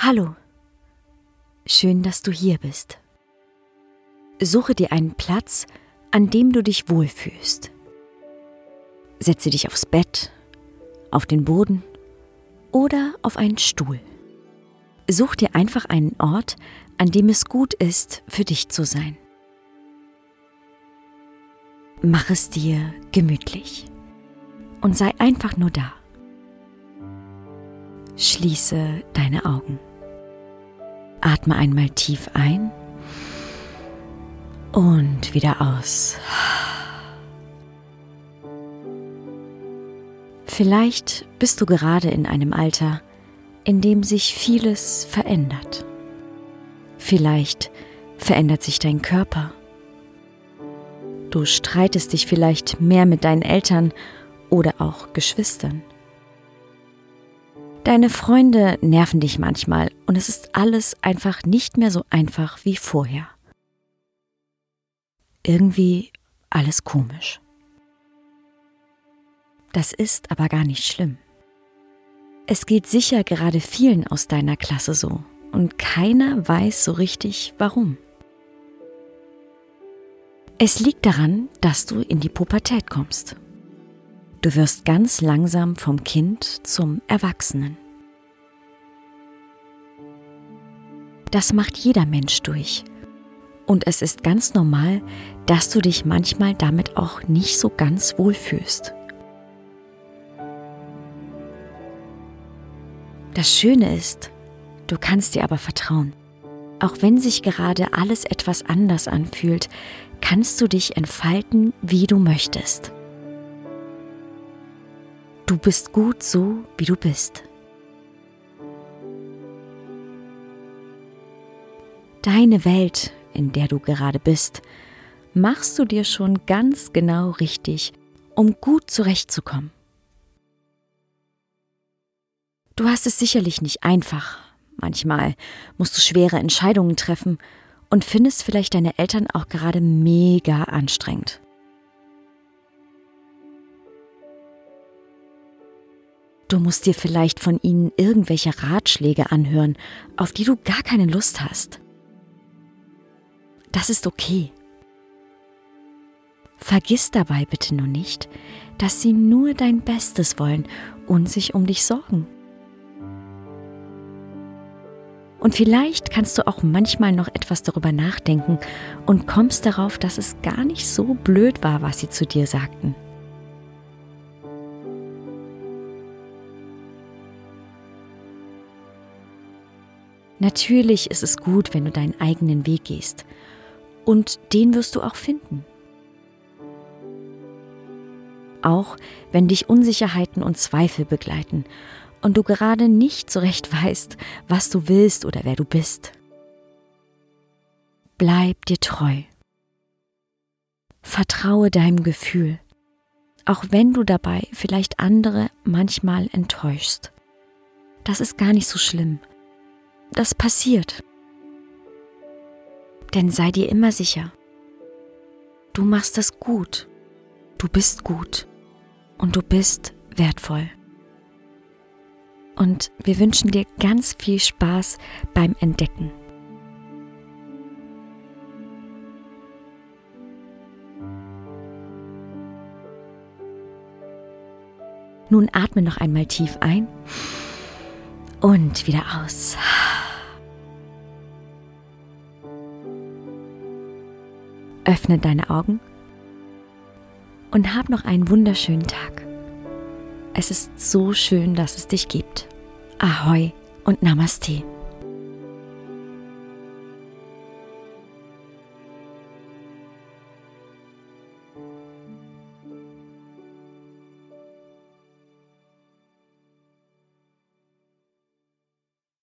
Hallo, schön, dass du hier bist. Suche dir einen Platz, an dem du dich wohlfühlst. Setze dich aufs Bett, auf den Boden oder auf einen Stuhl. Such dir einfach einen Ort, an dem es gut ist, für dich zu sein. Mach es dir gemütlich und sei einfach nur da. Schließe deine Augen. Atme einmal tief ein und wieder aus. Vielleicht bist du gerade in einem Alter, in dem sich vieles verändert. Vielleicht verändert sich dein Körper. Du streitest dich vielleicht mehr mit deinen Eltern oder auch Geschwistern. Deine Freunde nerven dich manchmal und es ist alles einfach nicht mehr so einfach wie vorher. Irgendwie alles komisch. Das ist aber gar nicht schlimm. Es geht sicher gerade vielen aus deiner Klasse so und keiner weiß so richtig warum. Es liegt daran, dass du in die Pubertät kommst. Du wirst ganz langsam vom Kind zum Erwachsenen. Das macht jeder Mensch durch. Und es ist ganz normal, dass du dich manchmal damit auch nicht so ganz wohl fühlst. Das Schöne ist, du kannst dir aber vertrauen. Auch wenn sich gerade alles etwas anders anfühlt, kannst du dich entfalten, wie du möchtest. Du bist gut so, wie du bist. Deine Welt, in der du gerade bist, machst du dir schon ganz genau richtig, um gut zurechtzukommen. Du hast es sicherlich nicht einfach. Manchmal musst du schwere Entscheidungen treffen und findest vielleicht deine Eltern auch gerade mega anstrengend. Du musst dir vielleicht von ihnen irgendwelche Ratschläge anhören, auf die du gar keine Lust hast. Das ist okay. Vergiss dabei bitte nur nicht, dass sie nur dein Bestes wollen und sich um dich sorgen. Und vielleicht kannst du auch manchmal noch etwas darüber nachdenken und kommst darauf, dass es gar nicht so blöd war, was sie zu dir sagten. Natürlich ist es gut, wenn du deinen eigenen Weg gehst. Und den wirst du auch finden. Auch wenn dich Unsicherheiten und Zweifel begleiten und du gerade nicht so recht weißt, was du willst oder wer du bist. Bleib dir treu. Vertraue deinem Gefühl, auch wenn du dabei vielleicht andere manchmal enttäuschst. Das ist gar nicht so schlimm das passiert. Denn sei dir immer sicher, du machst das gut, du bist gut und du bist wertvoll. Und wir wünschen dir ganz viel Spaß beim Entdecken. Nun atme noch einmal tief ein und wieder aus. Öffne deine Augen und hab noch einen wunderschönen Tag. Es ist so schön, dass es dich gibt. Ahoi und Namaste.